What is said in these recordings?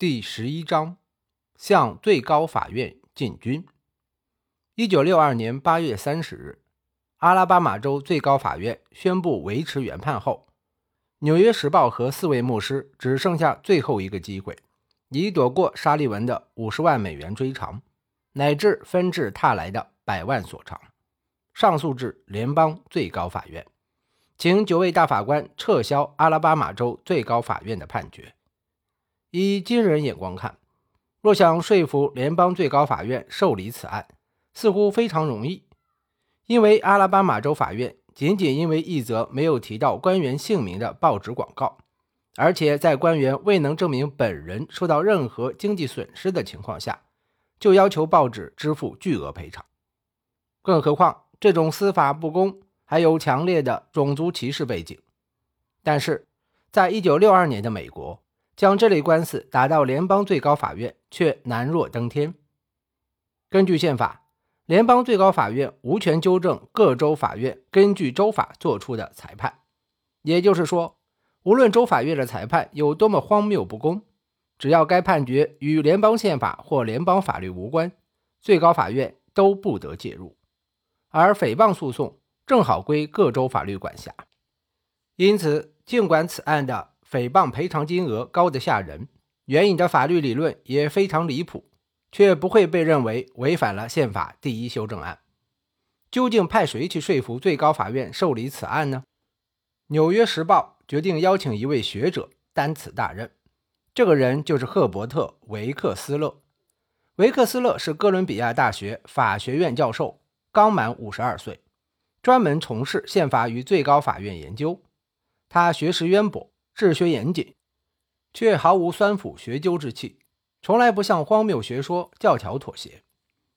第十一章向最高法院进军。一九六二年八月三十日，阿拉巴马州最高法院宣布维持原判后，《纽约时报》和四位牧师只剩下最后一个机会，以躲过沙利文的五十万美元追偿，乃至纷至沓来的百万索偿，上诉至联邦最高法院，请九位大法官撤销阿拉巴马州最高法院的判决。以今人眼光看，若想说服联邦最高法院受理此案，似乎非常容易。因为阿拉巴马州法院仅仅因为一则没有提到官员姓名的报纸广告，而且在官员未能证明本人受到任何经济损失的情况下，就要求报纸支付巨额赔偿。更何况这种司法不公还有强烈的种族歧视背景。但是，在一九六二年的美国。将这类官司打到联邦最高法院却难若登天。根据宪法，联邦最高法院无权纠正各州法院根据州法作出的裁判。也就是说，无论州法院的裁判有多么荒谬不公，只要该判决与联邦宪法或联邦法律无关，最高法院都不得介入。而诽谤诉讼正好归各州法律管辖。因此，尽管此案的。诽谤赔偿金额高得吓人，援引的法律理论也非常离谱，却不会被认为违反了宪法第一修正案。究竟派谁去说服最高法院受理此案呢？《纽约时报》决定邀请一位学者担此大任，这个人就是赫伯特·维克斯勒。维克斯勒是哥伦比亚大学法学院教授，刚满五十二岁，专门从事宪法与最高法院研究。他学识渊博。治学严谨，却毫无酸腐学究之气，从来不向荒谬学说教条妥协。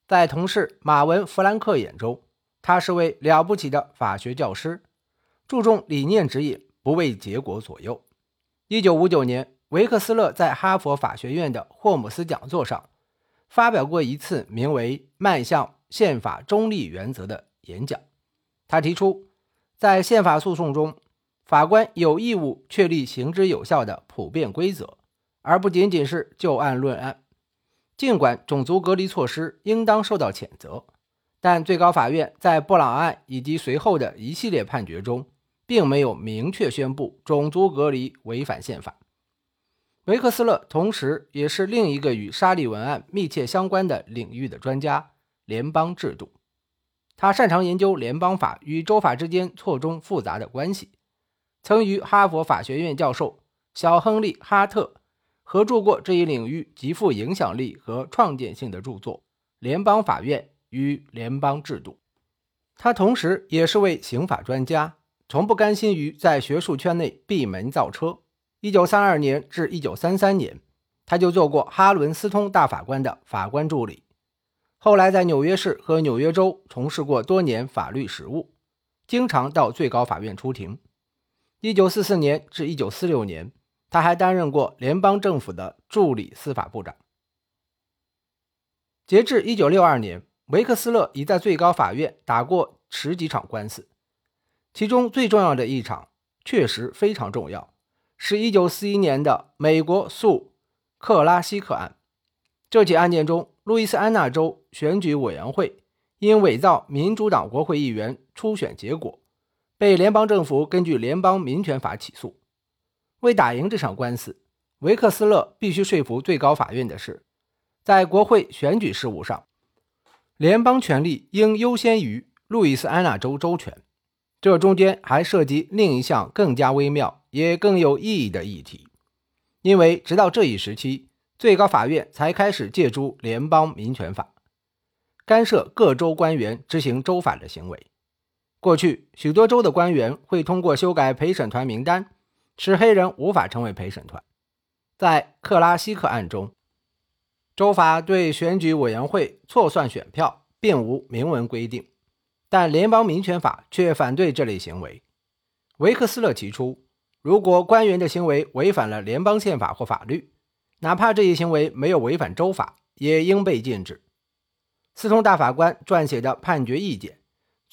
在同事马文·弗兰克眼中，他是位了不起的法学教师，注重理念指引，不为结果左右。一九五九年，维克斯勒在哈佛法学院的霍姆斯讲座上发表过一次名为《迈向宪法中立原则》的演讲。他提出，在宪法诉讼中。法官有义务确立行之有效的普遍规则，而不仅仅是就案论案。尽管种族隔离措施应当受到谴责，但最高法院在布朗案以及随后的一系列判决中，并没有明确宣布种族隔离违反宪法。维克斯勒同时也是另一个与沙利文案密切相关的领域的专家——联邦制度。他擅长研究联邦法与州法之间错综复杂的关系。曾与哈佛法学院教授小亨利·哈特合著过这一领域极富影响力和创建性的著作《联邦法院与联邦制度》。他同时也是位刑法专家，从不甘心于在学术圈内闭门造车。1932年至1933年，他就做过哈伦斯通大法官的法官助理，后来在纽约市和纽约州从事过多年法律实务，经常到最高法院出庭。一九四四年至一九四六年，他还担任过联邦政府的助理司法部长。截至一九六二年，维克斯勒已在最高法院打过十几场官司，其中最重要的一场确实非常重要，是一九四一年的美国诉克拉西克案。这起案件中，路易斯安那州选举委员会因伪造民主党国会议员初选结果。被联邦政府根据联邦民权法起诉。为打赢这场官司，维克斯勒必须说服最高法院的是，在国会选举事务上，联邦权力应优先于路易斯安那州州权。这中间还涉及另一项更加微妙也更有意义的议题，因为直到这一时期，最高法院才开始借助联邦民权法，干涉各州官员执行州法的行为。过去，许多州的官员会通过修改陪审团名单，使黑人无法成为陪审团。在克拉西克案中，州法对选举委员会错算选票并无明文规定，但联邦民权法却反对这类行为。维克斯勒提出，如果官员的行为违反了联邦宪法或法律，哪怕这一行为没有违反州法，也应被禁止。斯通大法官撰写的判决意见。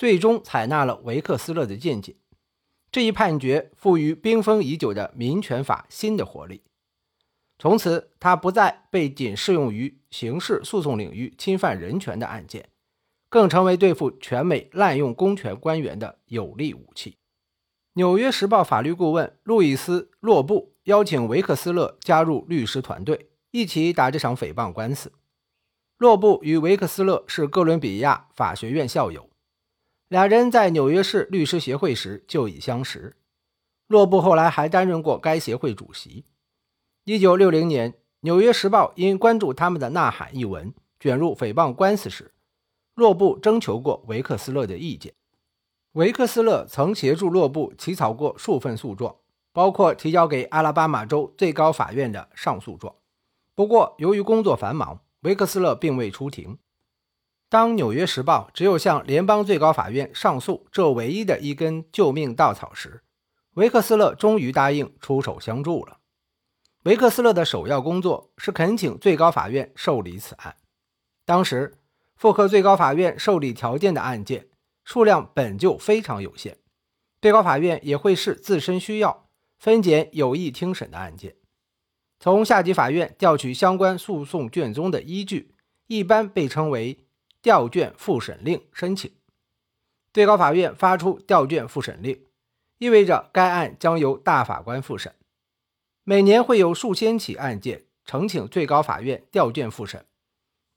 最终采纳了维克斯勒的见解，这一判决赋予冰封已久的民权法新的活力。从此他不再被仅适用于刑事诉讼领域侵犯人权的案件，更成为对付全美滥用公权官员的有力武器。《纽约时报》法律顾问路易斯·洛布邀请维克斯勒加入律师团队，一起打这场诽谤官司。洛布与维克斯勒是哥伦比亚法学院校友，俩人在纽约市律师协会时就已相识。洛布后来还担任过该协会主席。一九六零年，《纽约时报》因关注他们的《呐喊》一文卷入诽谤官司时，洛布征求过维克斯勒的意见。维克斯勒曾协助洛布起草过数份诉状，包括提交给阿拉巴马州最高法院的上诉状。不过，由于工作繁忙，维克斯勒并未出庭。当《纽约时报》只有向联邦最高法院上诉这唯一的一根救命稻草时，维克斯勒终于答应出手相助了。维克斯勒的首要工作是恳请最高法院受理此案。当时，符合最高法院受理条件的案件数量本就非常有限，最高法院也会视自身需要分拣有意听审的案件。从下级法院调取相关诉讼卷宗的依据，一般被称为调卷复审令申请。最高法院发出调卷复审令，意味着该案将由大法官复审。每年会有数千起案件呈请最高法院调卷复审，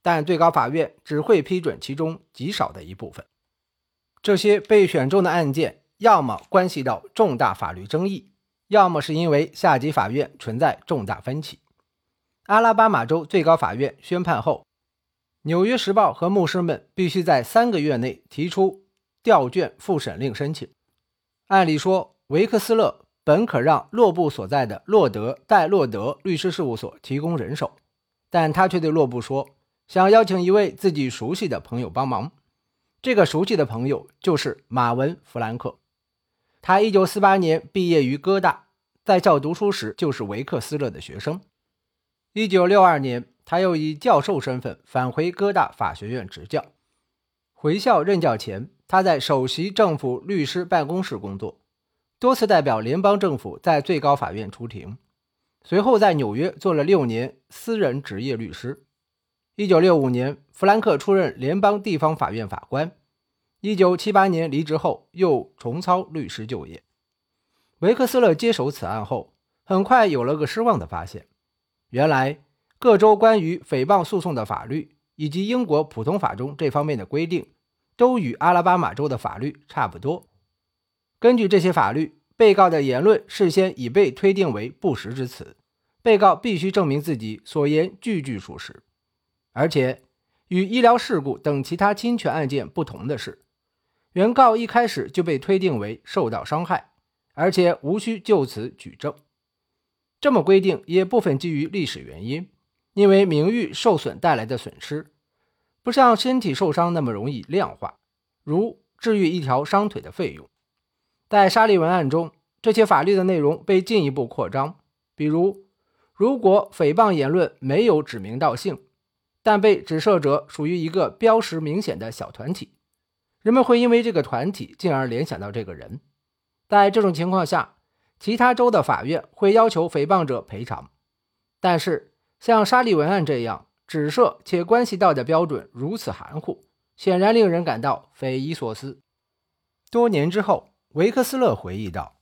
但最高法院只会批准其中极少的一部分。这些被选中的案件，要么关系到重大法律争议，要么是因为下级法院存在重大分歧。阿拉巴马州最高法院宣判后，《纽约时报》和牧师们必须在三个月内提出调卷复审令申请。按理说，维克斯勒。本可让洛布所在的洛德戴洛德律师事务所提供人手，但他却对洛布说，想邀请一位自己熟悉的朋友帮忙。这个熟悉的朋友就是马文·弗兰克。他1948年毕业于哥大，在校读书时就是维克斯勒的学生。1962年，他又以教授身份返回哥大法学院执教。回校任教前，他在首席政府律师办公室工作。多次代表联邦政府在最高法院出庭，随后在纽约做了六年私人职业律师。一九六五年，弗兰克出任联邦地方法院法官。一九七八年离职后，又重操律师就业。维克斯勒接手此案后，很快有了个失望的发现：原来各州关于诽谤诉讼的法律，以及英国普通法中这方面的规定，都与阿拉巴马州的法律差不多。根据这些法律，被告的言论事先已被推定为不实之词，被告必须证明自己所言句句属实。而且，与医疗事故等其他侵权案件不同的是，原告一开始就被推定为受到伤害，而且无需就此举证。这么规定也部分基于历史原因，因为名誉受损带来的损失不像身体受伤那么容易量化，如治愈一条伤腿的费用。在沙利文案中，这些法律的内容被进一步扩张。比如，如果诽谤言论没有指名道姓，但被指涉者属于一个标识明显的小团体，人们会因为这个团体进而联想到这个人。在这种情况下，其他州的法院会要求诽谤者赔偿。但是，像沙利文案这样指涉且关系到的标准如此含糊，显然令人感到匪夷所思。多年之后。维克斯勒回忆道：“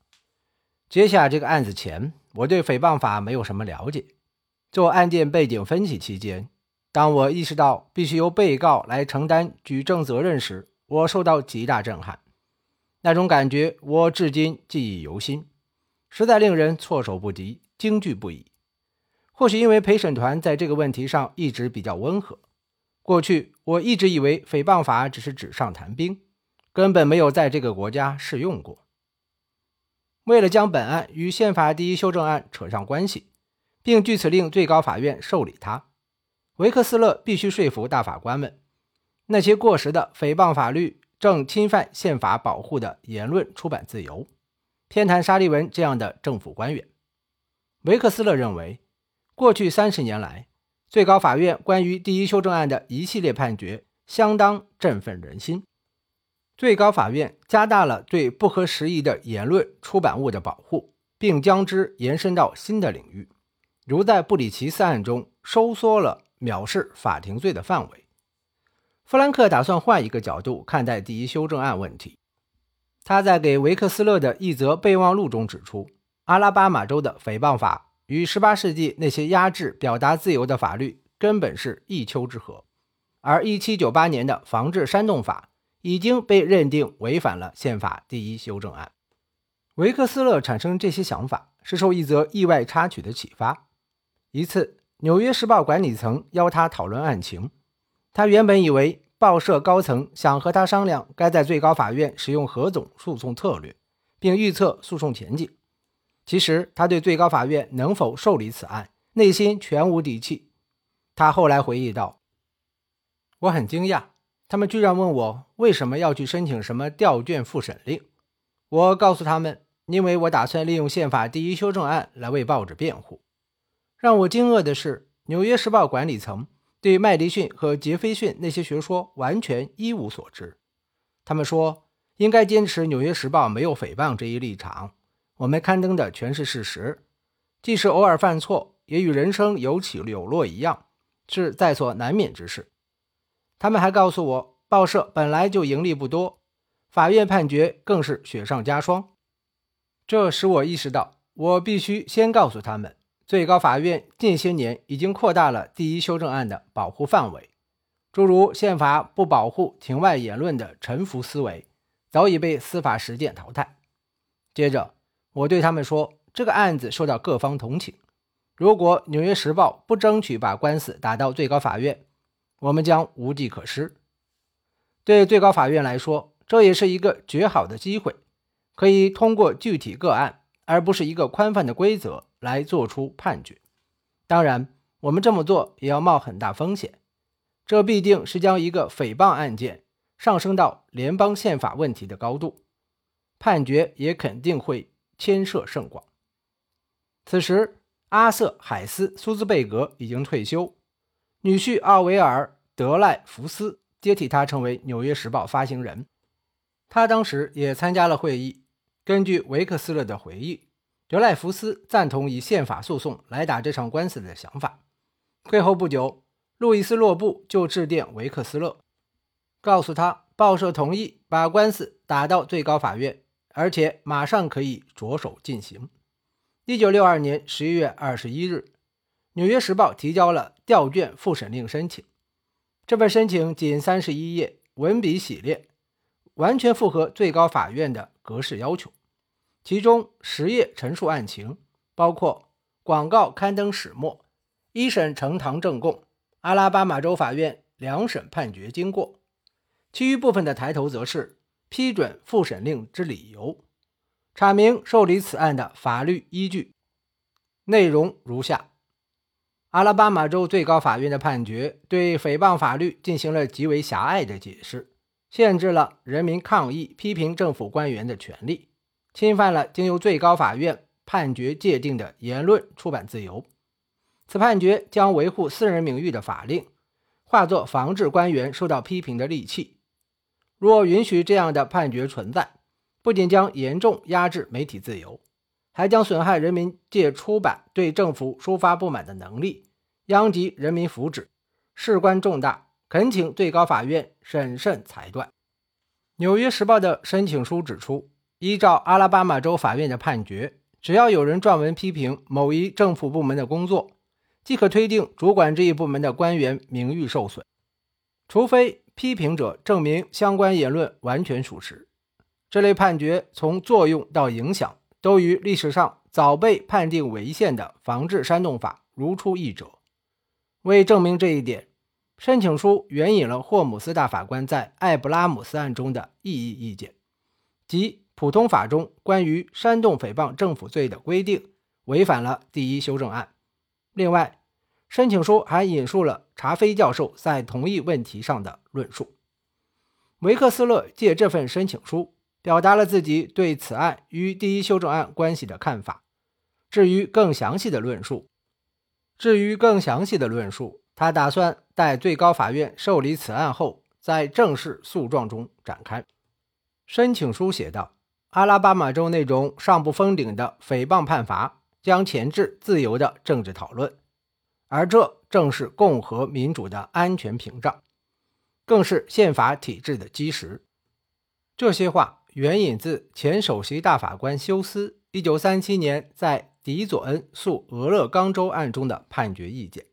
接下这个案子前，我对诽谤法没有什么了解。做案件背景分析期间，当我意识到必须由被告来承担举证责任时，我受到极大震撼。那种感觉我至今记忆犹新，实在令人措手不及、惊惧不已。或许因为陪审团在这个问题上一直比较温和，过去我一直以为诽谤法只是纸上谈兵。”根本没有在这个国家适用过。为了将本案与宪法第一修正案扯上关系，并据此令最高法院受理它，维克斯勒必须说服大法官们，那些过时的诽谤法律正侵犯宪法保护的言论出版自由，偏袒沙利文这样的政府官员。维克斯勒认为，过去三十年来，最高法院关于第一修正案的一系列判决相当振奋人心。最高法院加大了对不合时宜的言论出版物的保护，并将之延伸到新的领域，如在布里奇斯案中收缩了藐视法庭罪的范围。弗兰克打算换一个角度看待第一修正案问题。他在给维克斯勒的一则备忘录中指出，阿拉巴马州的诽谤法与18世纪那些压制表达自由的法律根本是一丘之貉，而1798年的防治煽动法已经被认定违反了宪法第一修正案。维克斯勒产生这些想法是受一则意外插曲的启发。一次，《纽约时报》管理层邀他讨论案情，他原本以为。报社高层想和他商量该在最高法院使用何种诉讼策略，并预测诉讼前景。其实他对最高法院能否受理此案内心全无底气。他后来回忆道：“我很惊讶，他们居然问我为什么要去申请什么调卷复审令。我告诉他们，因为我打算利用宪法第一修正案来为报纸辩护。让我惊愕的是，《纽约时报》管理层。”对麦迪逊和杰斐逊那些学说完全一无所知。他们说应该坚持《纽约时报》没有诽谤这一立场。我们刊登的全是事实，即使偶尔犯错，也与人生有起有落一样，是在所难免之事。他们还告诉我，报社本来就盈利不多，法院判决更是雪上加霜。这使我意识到，我必须先告诉他们。最高法院近些年已经扩大了第一修正案的保护范围，诸如宪法不保护庭外言论的臣服思维早已被司法实践淘汰。接着，我对他们说，这个案子受到各方同情。如果《纽约时报》不争取把官司打到最高法院，我们将无计可施。对最高法院来说，这也是一个绝好的机会，可以通过具体个案，而不是一个宽泛的规则。来做出判决。当然，我们这么做也要冒很大风险。这必定是将一个诽谤案件上升到联邦宪法问题的高度，判决也肯定会牵涉甚广。此时，阿瑟·海斯·苏兹贝格已经退休，女婿奥维尔·德赖福斯接替他成为《纽约时报》发行人。他当时也参加了会议。根据维克斯勒的回忆。德赖福斯赞同以宪法诉讼来打这场官司的想法。会后不久，路易斯·洛布就致电维克斯勒，告诉他报社同意把官司打到最高法院，而且马上可以着手进行。一九六二年十一月二十一日，《纽约时报》提交了调卷复审令申请。这份申请仅三十一页，文笔洗练，完全符合最高法院的格式要求。其中十页陈述案情，包括广告刊登始末、一审呈堂证供、阿拉巴马州法院两审判决经过；其余部分的抬头则是批准复审令之理由，阐明受理此案的法律依据。内容如下：阿拉巴马州最高法院的判决对诽谤法律进行了极为狭隘的解释，限制了人民抗议、批评政府官员的权利。侵犯了经由最高法院判决界定的言论出版自由。此判决将维护私人名誉的法令化作防治官员受到批评的利器。若允许这样的判决存在，不仅将严重压制媒体自由，还将损害人民借出版对政府抒发不满的能力，殃及人民福祉，事关重大，恳请最高法院审慎裁断。《纽约时报》的申请书指出。依照阿拉巴马州法院的判决，只要有人撰文批评某一政府部门的工作，即可推定主管这一部门的官员名誉受损，除非批评者证明相关言论完全属实。这类判决从作用到影响，都与历史上早被判定违宪的防治煽动法如出一辙。为证明这一点，申请书援引了霍姆斯大法官在艾布拉姆斯案中的异议意见，即。普通法中关于煽动诽谤政府罪的规定违反了第一修正案。另外，申请书还引述了查菲教授在同一问题上的论述。维克斯勒借这份申请书表达了自己对此案与第一修正案关系的看法。至于更详细的论述，至于更详细的论述，他打算待最高法院受理此案后，在正式诉状中展开。申请书写道。阿拉巴马州那种上不封顶的诽谤判罚，将钳制自由的政治讨论，而这正是共和民主的安全屏障，更是宪法体制的基石。这些话援引自前首席大法官休斯1937年在迪佐恩诉俄勒冈州案中的判决意见。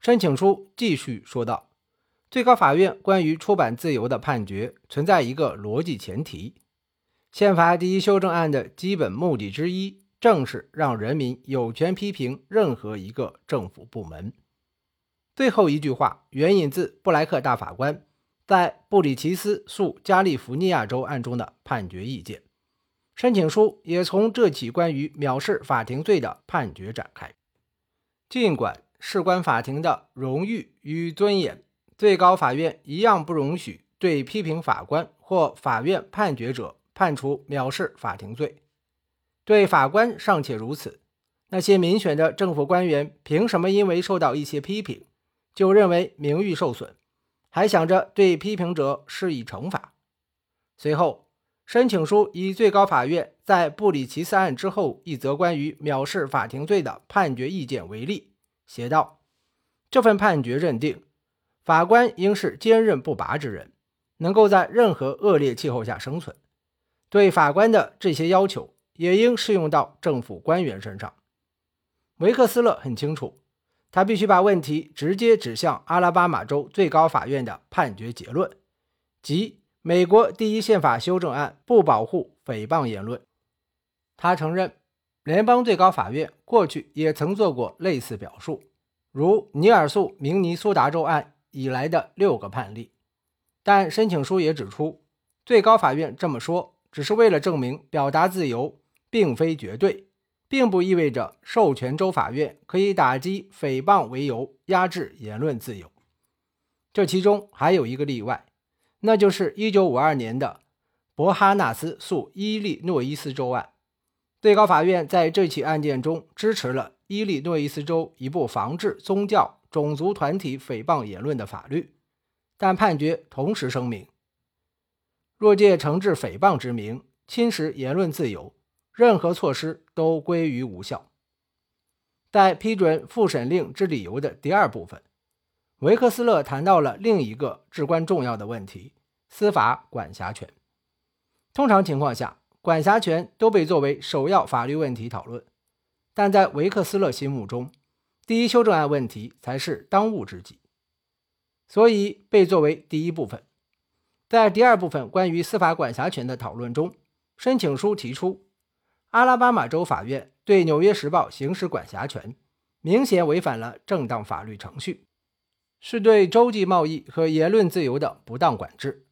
申请书继续说道：“最高法院关于出版自由的判决存在一个逻辑前提。宪法第一修正案的基本目的之一，正是让人民有权批评任何一个政府部门。”最后一句话援引自布莱克大法官。在布里奇斯诉加利福尼亚州案中的判决意见，申请书也从这起关于藐视法庭罪的判决展开。尽管事关法庭的荣誉与尊严，最高法院一样不容许对批评法官或法院判决者判处藐视法庭罪。对法官尚且如此，那些民选的政府官员凭什么因为受到一些批评，就认为名誉受损？还想着对批评者施以惩罚。随后，申请书以最高法院在布里奇斯案之后一则关于藐视法庭罪的判决意见为例，写道：“这份判决认定，法官应是坚韧不拔之人，能够在任何恶劣气候下生存。对法官的这些要求也应适用到政府官员身上。”维克斯勒很清楚。他必须把问题直接指向阿拉巴马州最高法院的判决结论，即美国第一宪法修正案不保护诽谤言论。他承认，联邦最高法院过去也曾做过类似表述，如尼尔诉明尼苏达州案以来的六个判例。但申请书也指出，最高法院这么说只是为了证明表达自由并非绝对。并不意味着授权州法院可以打击诽谤为由压制言论自由。这其中还有一个例外，那就是1952年的伯哈纳斯诉伊利诺伊斯州案。最高法院在这起案件中支持了伊利诺伊斯州一部防治宗教、种族团体诽谤言论的法律，但判决同时声明：若借惩治诽谤之名侵蚀言论自由。任何措施都归于无效。在批准复审令之理由的第二部分，维克斯勒谈到了另一个至关重要的问题——司法管辖权。通常情况下，管辖权都被作为首要法律问题讨论，但在维克斯勒心目中，第一修正案问题才是当务之急，所以被作为第一部分。在第二部分关于司法管辖权的讨论中，申请书提出。阿拉巴马州法院对《纽约时报》行使管辖权，明显违反了正当法律程序，是对洲际贸易和言论自由的不当管制。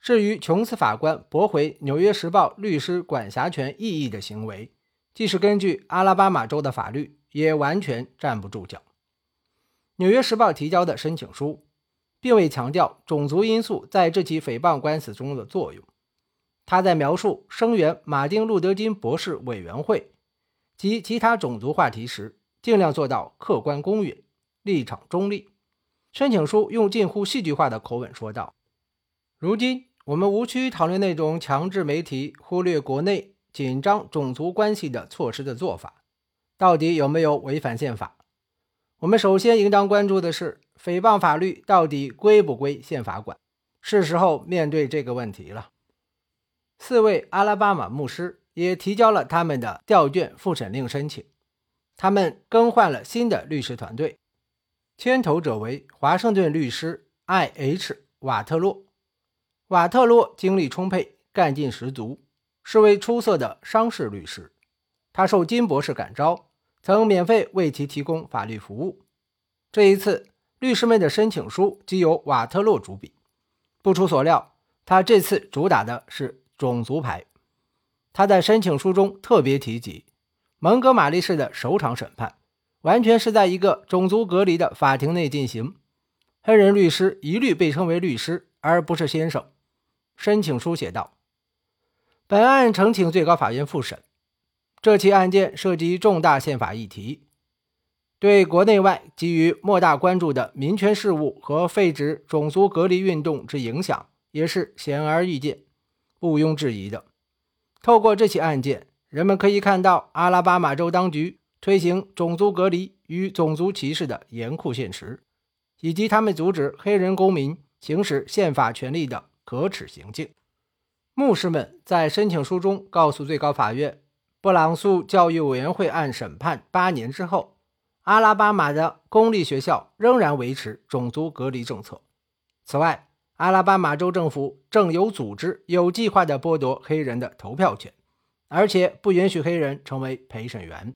至于琼斯法官驳回《纽约时报》律师管辖权异议的行为，即使根据阿拉巴马州的法律，也完全站不住脚。《纽约时报》提交的申请书，并未强调种族因素在这起诽谤官司中的作用。他在描述声援马丁·路德·金博士委员会及其他种族话题时，尽量做到客观公允、立场中立。申请书用近乎戏剧化的口吻说道：“如今，我们无需讨论那种强制媒体忽略国内紧张种族关系的措施的做法，到底有没有违反宪法？我们首先应当关注的是，诽谤法律到底归不归宪法管？是时候面对这个问题了。”四位阿拉巴马牧师也提交了他们的调卷复审令申请。他们更换了新的律师团队，牵头者为华盛顿律师 I.H. 瓦特洛。瓦特洛精力充沛，干劲十足，是位出色的商事律师。他受金博士感召，曾免费为其提供法律服务。这一次，律师们的申请书即由瓦特洛主笔。不出所料，他这次主打的是。种族牌，他在申请书中特别提及，蒙哥马利市的首场审判完全是在一个种族隔离的法庭内进行，黑人律师一律被称为律师而不是先生。申请书写道：“本案呈请最高法院复审，这起案件涉及重大宪法议题，对国内外给予莫大关注的民权事务和废止种族隔离运动之影响也是显而易见。”毋庸置疑的，透过这起案件，人们可以看到阿拉巴马州当局推行种族隔离与种族歧视的严酷现实，以及他们阻止黑人公民行使宪法权利的可耻行径。牧师们在申请书中告诉最高法院，布朗诉教育委员会案审判八年之后，阿拉巴马的公立学校仍然维持种族隔离政策。此外，阿拉巴马州政府正有组织、有计划地剥夺黑人的投票权，而且不允许黑人成为陪审员。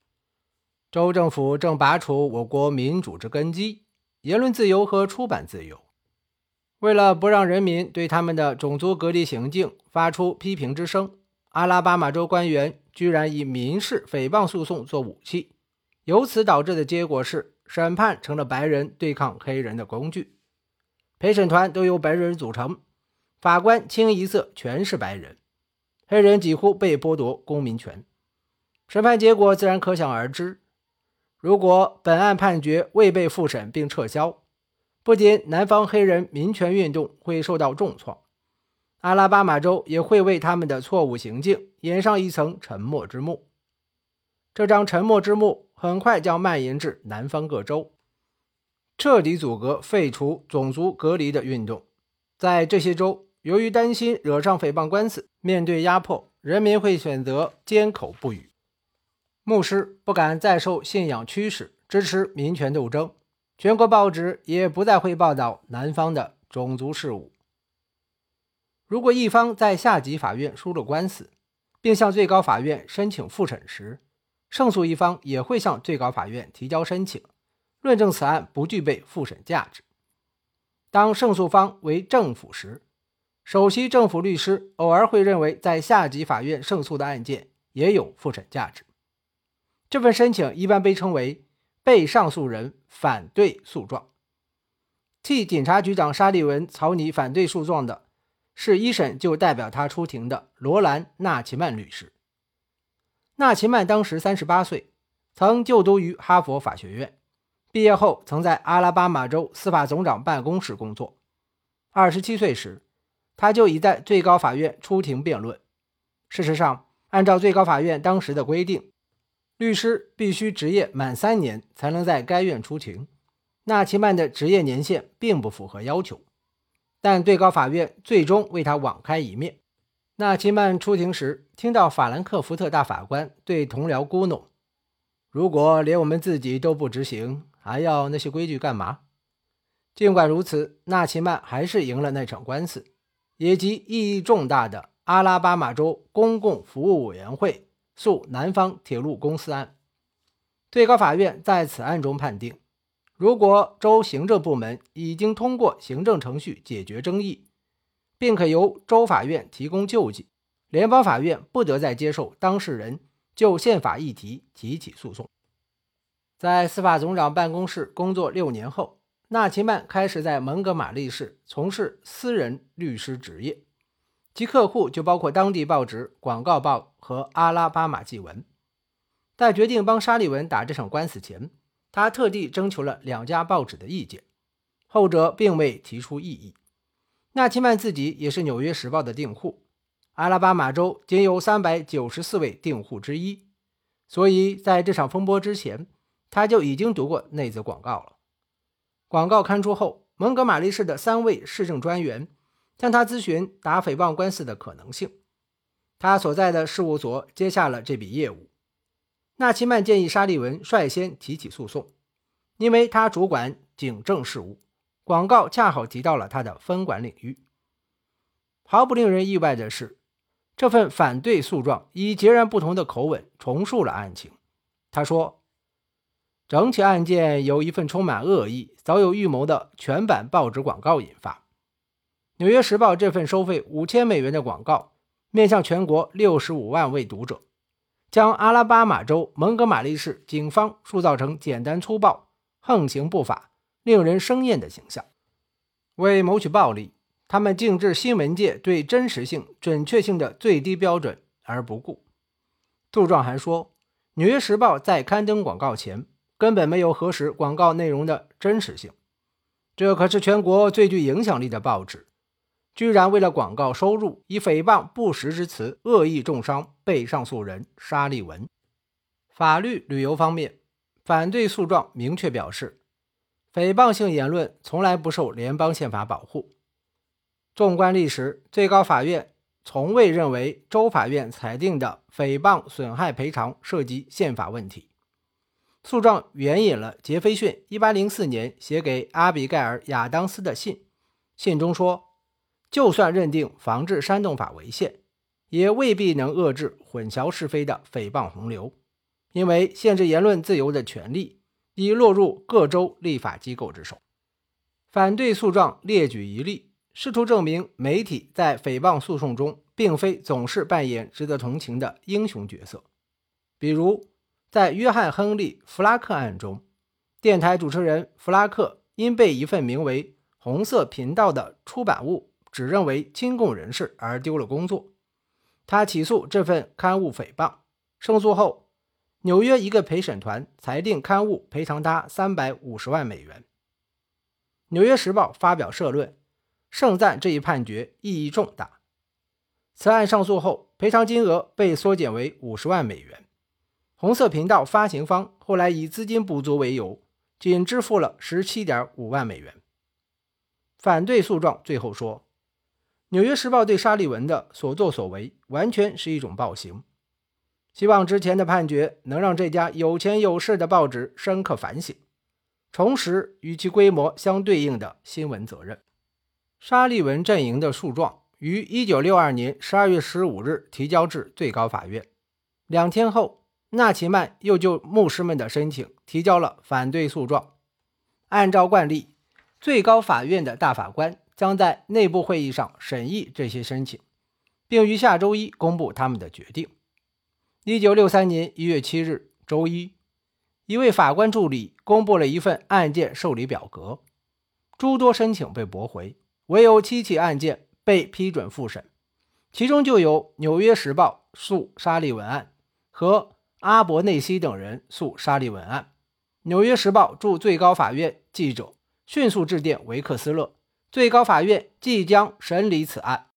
州政府正拔除我国民主之根基——言论自由和出版自由。为了不让人民对他们的种族隔离行径发出批评之声，阿拉巴马州官员居然以民事诽谤诉讼做武器，由此导致的结果是，审判成了白人对抗黑人的工具。陪审团都由白人组成，法官清一色全是白人，黑人几乎被剥夺公民权。审判结果自然可想而知。如果本案判决未被复审并撤销，不仅南方黑人民权运动会受到重创，阿拉巴马州也会为他们的错误行径掩上一层沉默之幕。这张沉默之幕很快将蔓延至南方各州，彻底阻隔废除种族隔离的运动。在这些州，由于担心惹上诽谤官司，面对压迫，人民会选择缄口不语。牧师不敢再受信仰驱使，支持民权斗争。全国报纸也不再会报道南方的种族事务。如果一方在下级法院输了官司，并向最高法院申请复审时，胜诉一方也会向最高法院提交申请，论证此案不具备复审价值。当胜诉方为政府时，首席政府律师偶尔会认为在下级法院胜诉的案件也有复审价值。这份申请一般被称为。被上诉人反对诉状，替警察局长沙利文草拟反对诉状的是一审就代表他出庭的罗兰·纳奇曼律师。纳奇曼当时三十八岁，曾就读于哈佛法学院，毕业后曾在阿拉巴马州司法总长办公室工作。二十七岁时，他就已在最高法院出庭辩论。事实上，按照最高法院当时的规定。律师必须执业满三年才能在该院出庭。纳奇曼的职业年限并不符合要求，但最高法院最终为他网开一面。纳奇曼出庭时，听到法兰克福特大法官对同僚咕哝：“如果连我们自己都不执行，还要那些规矩干嘛？”尽管如此，纳奇曼还是赢了那场官司，也即意义重大的阿拉巴马州公共服务委员会。诉南方铁路公司案，最高法院在此案中判定，如果州行政部门已经通过行政程序解决争议，并可由州法院提供救济，联邦法院不得再接受当事人就宪法议题提起诉讼。在司法总长办公室工作六年后，纳奇曼开始在蒙哥马利市从事私人律师职业。其客户就包括当地报纸《广告报》和《阿拉巴马纪文》。在决定帮沙利文打这场官司前，他特地征求了两家报纸的意见，后者并未提出异议。纳奇曼自己也是《纽约时报》的订户，阿拉巴马州仅有三百九十四位订户之一，所以在这场风波之前，他就已经读过那则广告了。广告刊出后，蒙哥马利市的三位市政专员。向他咨询打诽谤官司的可能性，他所在的事务所接下了这笔业务。纳奇曼建议沙利文率先提起诉讼，因为他主管警政事务，广告恰好提到了他的分管领域。毫不令人意外的是，这份反对诉状以截然不同的口吻重述了案情。他说：“整起案件由一份充满恶意、早有预谋的全版报纸广告引发。”《纽约时报》这份收费五千美元的广告，面向全国六十五万位读者，将阿拉巴马州蒙哥马利市警方塑造成简单粗暴、横行不法、令人生厌的形象。为谋取暴利，他们竟置新闻界对真实性、准确性的最低标准而不顾。杜状还说，《纽约时报》在刊登广告前根本没有核实广告内容的真实性。这可是全国最具影响力的报纸。居然为了广告收入，以诽谤不实之词恶意重伤被上诉人沙利文。法律旅游方面，反对诉状明确表示，诽谤性言论从来不受联邦宪法保护。纵观历史，最高法院从未认为州法院裁定的诽谤损害赔偿涉及宪法问题。诉状援引了杰斐逊1804年写给阿比盖尔·亚当斯的信，信中说。就算认定防治煽动法违宪，也未必能遏制混淆是非的诽谤洪流，因为限制言论自由的权利已落入各州立法机构之手。反对诉状列举一例，试图证明媒体在诽谤诉讼中并非总是扮演值得同情的英雄角色。比如，在约翰·亨利·弗拉克案中，电台主持人弗拉克因被一份名为《红色频道》的出版物。指认为亲共人士而丢了工作，他起诉这份刊物诽谤，胜诉后，纽约一个陪审团裁定刊物赔偿他三百五十万美元。《纽约时报》发表社论，盛赞这一判决意义重大。此案上诉后，赔偿金额被缩减为五十万美元。红色频道发行方后来以资金不足为由，仅支付了十七点五万美元。反对诉状最后说。《纽约时报》对沙利文的所作所为完全是一种暴行，希望之前的判决能让这家有钱有势的报纸深刻反省，重拾与其规模相对应的新闻责任。沙利文阵营的诉状于1962年12月15日提交至最高法院，两天后，纳奇曼又就牧师们的申请提交了反对诉状。按照惯例，最高法院的大法官。将在内部会议上审议这些申请，并于下周一公布他们的决定。一九六三年一月七日，周一，一位法官助理公布了一份案件受理表格，诸多申请被驳回，唯有七起案件被批准复审，其中就有《纽约时报》诉沙利文案和阿伯内西等人诉沙利文案。《纽约时报》驻最高法院记者迅速致电维克斯勒。最高法院即将审理此案。